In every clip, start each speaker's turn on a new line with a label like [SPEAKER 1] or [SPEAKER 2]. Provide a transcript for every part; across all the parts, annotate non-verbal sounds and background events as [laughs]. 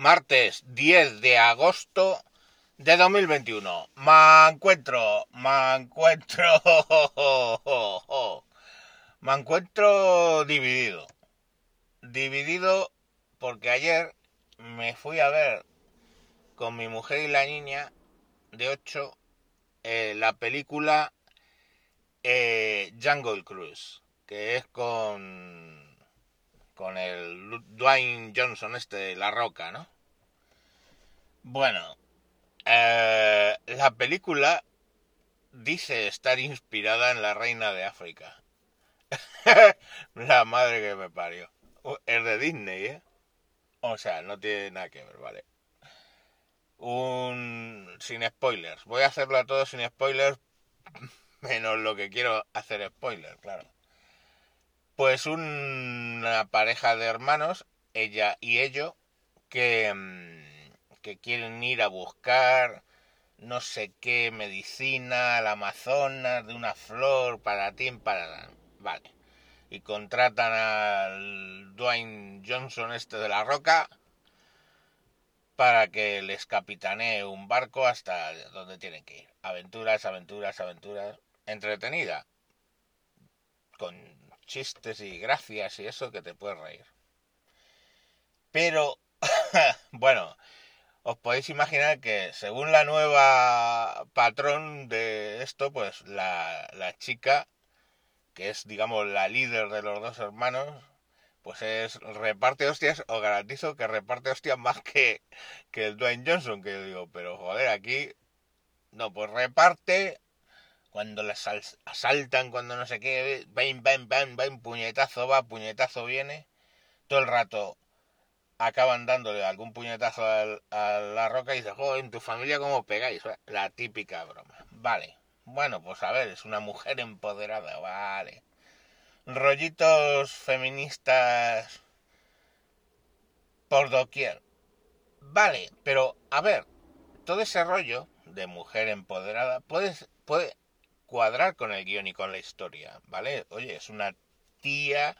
[SPEAKER 1] martes 10 de agosto de 2021. Me encuentro, me encuentro, [laughs] me encuentro dividido. Dividido porque ayer me fui a ver con mi mujer y la niña de 8 eh, la película eh, Jungle Cruise, que es con con el Dwayne Johnson este La Roca, ¿no? Bueno, eh, la película dice estar inspirada en la reina de África. [laughs] la madre que me parió. Es de Disney, ¿eh? O sea, no tiene nada que ver, ¿vale? Un... sin spoilers. Voy a hacerlo a todos sin spoilers, menos lo que quiero hacer spoilers, claro. Pues una pareja de hermanos, ella y ello, que, mm, que quieren ir a buscar no sé qué medicina al Amazonas de una flor para ti, para... Vale. Y contratan al Dwayne Johnson este de la roca para que les capitanee un barco hasta donde tienen que ir. Aventuras, aventuras, aventuras. Entretenida. Con chistes y gracias y eso que te puedes reír. Pero, [laughs] bueno, os podéis imaginar que según la nueva patrón de esto, pues la, la chica, que es, digamos, la líder de los dos hermanos, pues es reparte hostias, os garantizo que reparte hostias más que, que el Dwayne Johnson, que yo digo, pero joder, aquí, no, pues reparte cuando las asaltan, cuando no sé qué, ven, ven, ven, ven, puñetazo va, puñetazo viene, todo el rato acaban dándole algún puñetazo a la roca y dice, joder, en tu familia cómo pegáis, la típica broma. Vale, bueno, pues a ver, es una mujer empoderada, vale. Rollitos feministas por doquier. Vale, pero a ver, todo ese rollo de mujer empoderada puede, puede cuadrar con el guion y con la historia, ¿vale? Oye, es una tía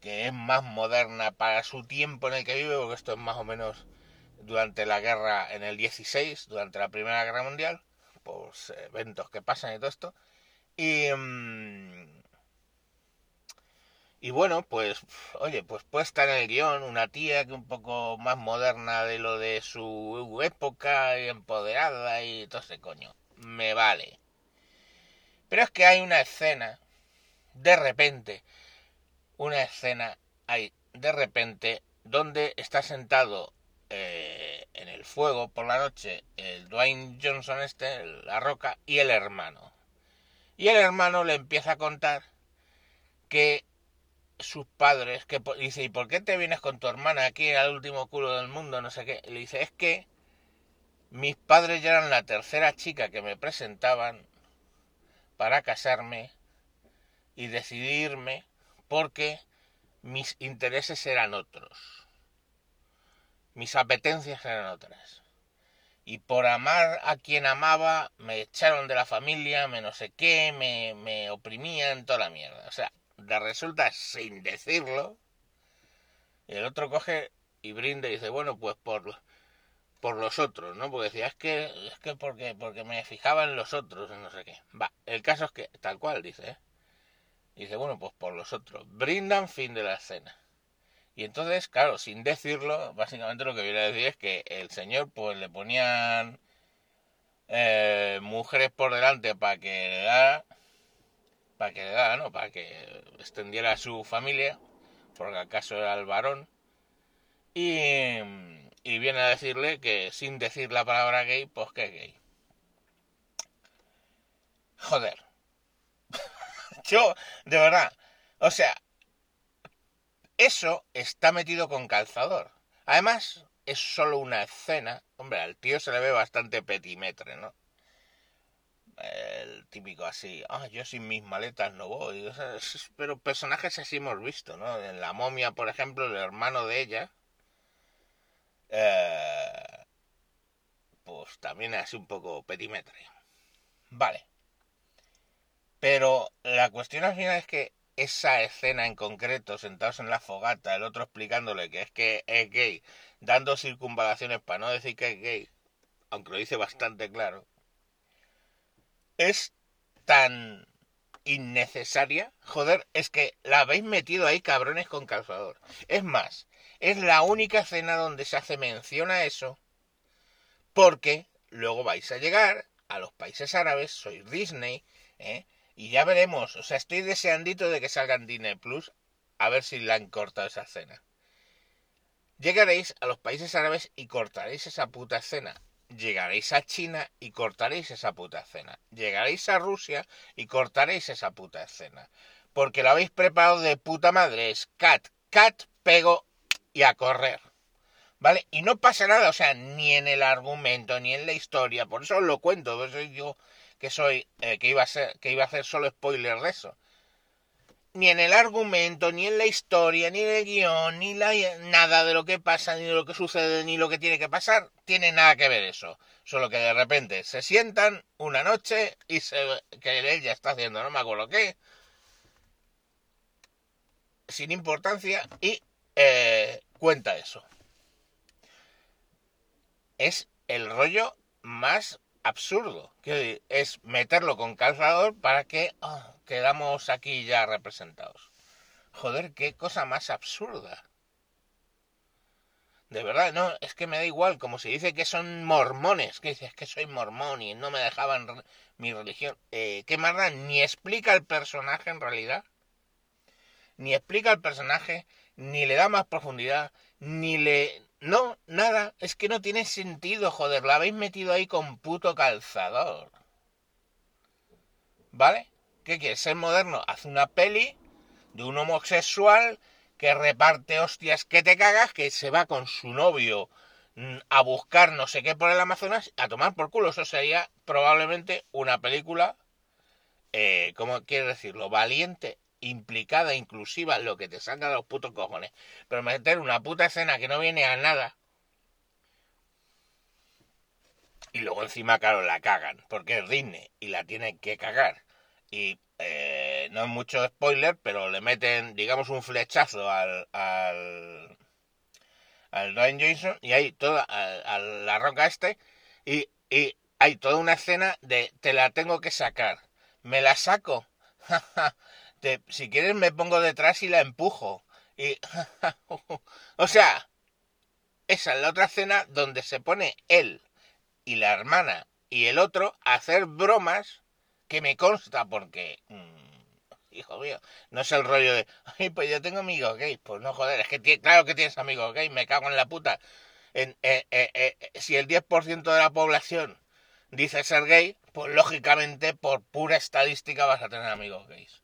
[SPEAKER 1] que es más moderna para su tiempo en el que vive, porque esto es más o menos durante la guerra en el 16, durante la Primera Guerra Mundial, pues eventos que pasan y todo esto. Y, mm, y bueno, pues, oye, pues puede estar en el guion una tía que un poco más moderna de lo de su época y empoderada y todo ese coño. Me vale. Pero es que hay una escena, de repente, una escena hay de repente donde está sentado eh, en el fuego por la noche el Dwayne Johnson este, la roca, y el hermano. Y el hermano le empieza a contar que sus padres, que dice, ¿y por qué te vienes con tu hermana aquí al último culo del mundo? No sé qué. le dice, es que mis padres ya eran la tercera chica que me presentaban para casarme y decidirme porque mis intereses eran otros, mis apetencias eran otras. Y por amar a quien amaba, me echaron de la familia, me no sé qué, me, me oprimían, toda la mierda. O sea, resulta sin decirlo, el otro coge y brinda y dice, bueno, pues por, por los otros, ¿no? Porque decía, es que, es que porque, porque me fijaba en los otros, no sé qué. Va, el caso es que, tal cual, dice, ¿eh? Dice, bueno, pues por los otros. Brindan fin de la escena. Y entonces, claro, sin decirlo, básicamente lo que viene a decir es que el señor, pues le ponían eh, mujeres por delante para que le da, para que le da, ¿no? Para que extendiera a su familia, porque acaso era el varón. Y y viene a decirle que sin decir la palabra gay, pues que es gay. Joder. [laughs] Yo, de verdad, o sea, eso está metido con calzador. Además, es solo una escena. Hombre, al tío se le ve bastante petimetre, ¿no? El típico así, ah, yo sin mis maletas no voy. pero personajes así hemos visto, ¿no? En La momia, por ejemplo, el hermano de ella, eh, pues también es un poco petimetre. Vale. Pero la cuestión al final es que esa escena en concreto, sentados en la fogata, el otro explicándole que es que es gay, dando circunvalaciones para no decir que es gay, aunque lo dice bastante claro, es tan innecesaria. Joder, es que la habéis metido ahí cabrones con calzador. Es más, es la única escena donde se hace mención a eso, porque luego vais a llegar a los países árabes, sois Disney, ¿eh? y ya veremos. O sea, estoy deseandito de que salgan Disney Plus, a ver si la han cortado esa escena. Llegaréis a los países árabes y cortaréis esa puta escena. Llegaréis a China y cortaréis esa puta escena. Llegaréis a Rusia y cortaréis esa puta escena. Porque lo habéis preparado de puta madre. Es cat, cat, pego y a correr. ¿Vale? Y no pasa nada, o sea, ni en el argumento, ni en la historia. Por eso lo cuento. Por eso yo que soy, eh, que iba a ser, que iba a hacer solo spoiler de eso. Ni en el argumento, ni en la historia, ni en el guion, ni la, nada de lo que pasa, ni de lo que sucede, ni lo que tiene que pasar, tiene nada que ver eso. Solo que de repente se sientan una noche y se, que él ya está haciendo, no me acuerdo qué, sin importancia, y eh, cuenta eso. Es el rollo más absurdo, que es meterlo con calzador para que oh, quedamos aquí ya representados. Joder, qué cosa más absurda. De verdad, no, es que me da igual, como se dice que son mormones, que dices que soy mormón y no me dejaban mi religión. Eh, ¿Qué más? Ni explica el personaje en realidad, ni explica el personaje, ni le da más profundidad, ni le no, nada, es que no tiene sentido, joder, la habéis metido ahí con puto calzador. ¿Vale? ¿Qué quieres? ¿Ser moderno? Haz una peli de un homosexual que reparte hostias que te cagas, que se va con su novio mm, a buscar no sé qué por el Amazonas, a tomar por culo. Eso sería probablemente una película, eh, ¿cómo quiere decirlo? Valiente implicada, inclusiva, lo que te salga de los putos cojones. Pero meter una puta escena que no viene a nada. Y luego encima, claro, la cagan. Porque es Disney y la tienen que cagar. Y eh, no es mucho spoiler, pero le meten, digamos, un flechazo al. al al Dwayne Johnson y hay toda la roca este y, y hay toda una escena de te la tengo que sacar me la saco [laughs] si quieres me pongo detrás y la empujo. Y, [laughs] o sea, esa es la otra escena donde se pone él y la hermana y el otro a hacer bromas que me consta porque, mm, hijo mío, no es el rollo de, ay, pues yo tengo amigos gays. Pues no, joder, es que claro que tienes amigos gays, me cago en la puta. En, eh, eh, eh, si el 10% de la población dice ser gay, pues lógicamente por pura estadística vas a tener amigos gays.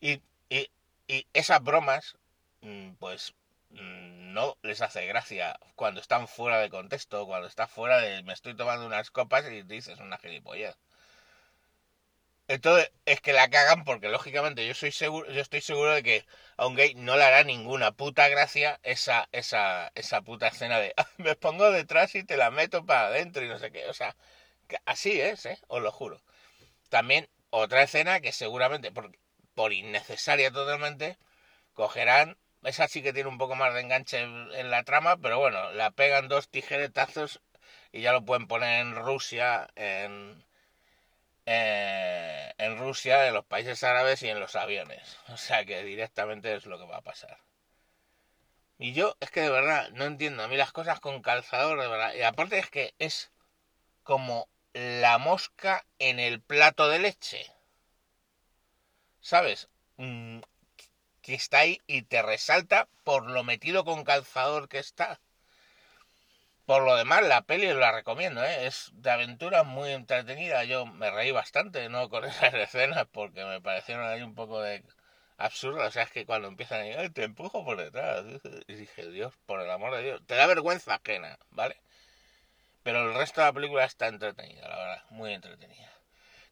[SPEAKER 1] Y, y, y esas bromas, mm, pues mm, no les hace gracia cuando están fuera de contexto, cuando está fuera de me estoy tomando unas copas y dices una gilipollez. Entonces es que la cagan porque lógicamente yo soy seguro, yo estoy seguro de que a un gay no le hará ninguna puta gracia esa, esa, esa puta escena de ah, me pongo detrás y te la meto para adentro y no sé qué. O sea, así es, ¿eh? Os lo juro. También otra escena que seguramente, porque por innecesaria totalmente, cogerán, esa sí que tiene un poco más de enganche en, la trama, pero bueno, la pegan dos tijeretazos y ya lo pueden poner en Rusia, en, eh, en Rusia, en los países árabes y en los aviones. O sea que directamente es lo que va a pasar. Y yo es que de verdad no entiendo. A mí las cosas con calzador, de verdad. Y aparte es que es como la mosca en el plato de leche. ¿Sabes? Mm, que está ahí y te resalta por lo metido con calzador que está. Por lo demás, la peli la recomiendo, ¿eh? es de aventura muy entretenida. Yo me reí bastante, no con [laughs] esas escenas, porque me parecieron ahí un poco de absurdas. O sea, es que cuando empiezan a ir, te empujo por detrás. [laughs] Y dije, Dios, por el amor de Dios, te da vergüenza ajena, ¿vale? Pero el resto de la película está entretenida, la verdad, muy entretenida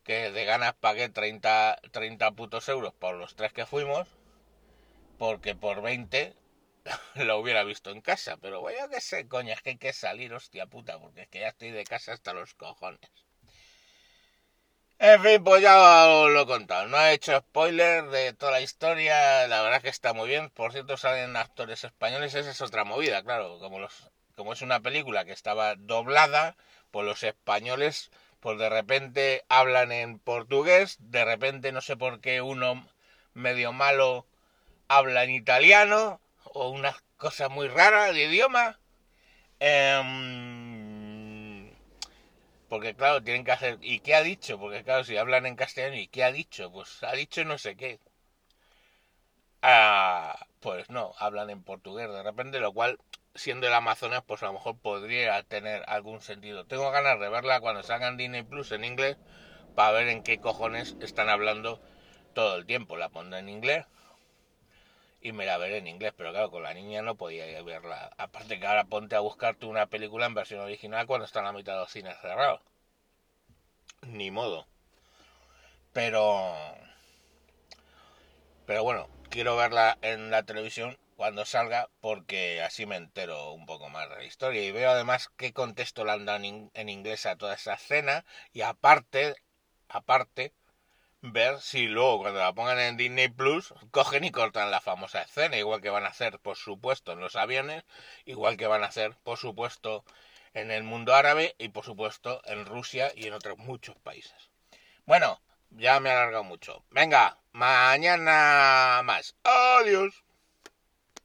[SPEAKER 1] que de ganas pagué 30, 30 putos euros por los tres que fuimos, porque por 20 [laughs] lo hubiera visto en casa. Pero bueno, que sé, coña, es que hay que salir, hostia puta, porque es que ya estoy de casa hasta los cojones. En fin, pues ya os lo he contado. No he hecho spoiler de toda la historia. La verdad que está muy bien. Por cierto, salen actores españoles. Esa es otra movida, claro. Como, los, como es una película que estaba doblada, pues los españoles, pues de repente hablan en portugués. De repente, no sé por qué, uno medio malo habla en italiano. O una cosa muy rara de idioma. Eh, porque claro, tienen que hacer... ¿Y qué ha dicho? Porque claro, si hablan en castellano, ¿y qué ha dicho? Pues ha dicho no sé qué. Ah, pues no, hablan en portugués de repente, lo cual, siendo el Amazonas, pues a lo mejor podría tener algún sentido. Tengo ganas de verla cuando salgan Disney Plus en inglés para ver en qué cojones están hablando todo el tiempo. La pondré en inglés y me la veré en inglés, pero claro, con la niña no podía verla. Aparte que ahora ponte a buscarte una película en versión original cuando está en la mitad de los cines cerrados. Ni modo. Pero... Pero bueno, quiero verla en la televisión cuando salga porque así me entero un poco más de la historia y veo además qué contexto le han dado en inglés a toda esa escena y aparte, aparte, ver si luego cuando la pongan en Disney Plus cogen y cortan la famosa escena, igual que van a hacer por supuesto en los aviones, igual que van a hacer por supuesto en el mundo árabe y por supuesto en Rusia y en otros muchos países. Bueno, ya me he alargado mucho. Venga, mañana más. Adiós.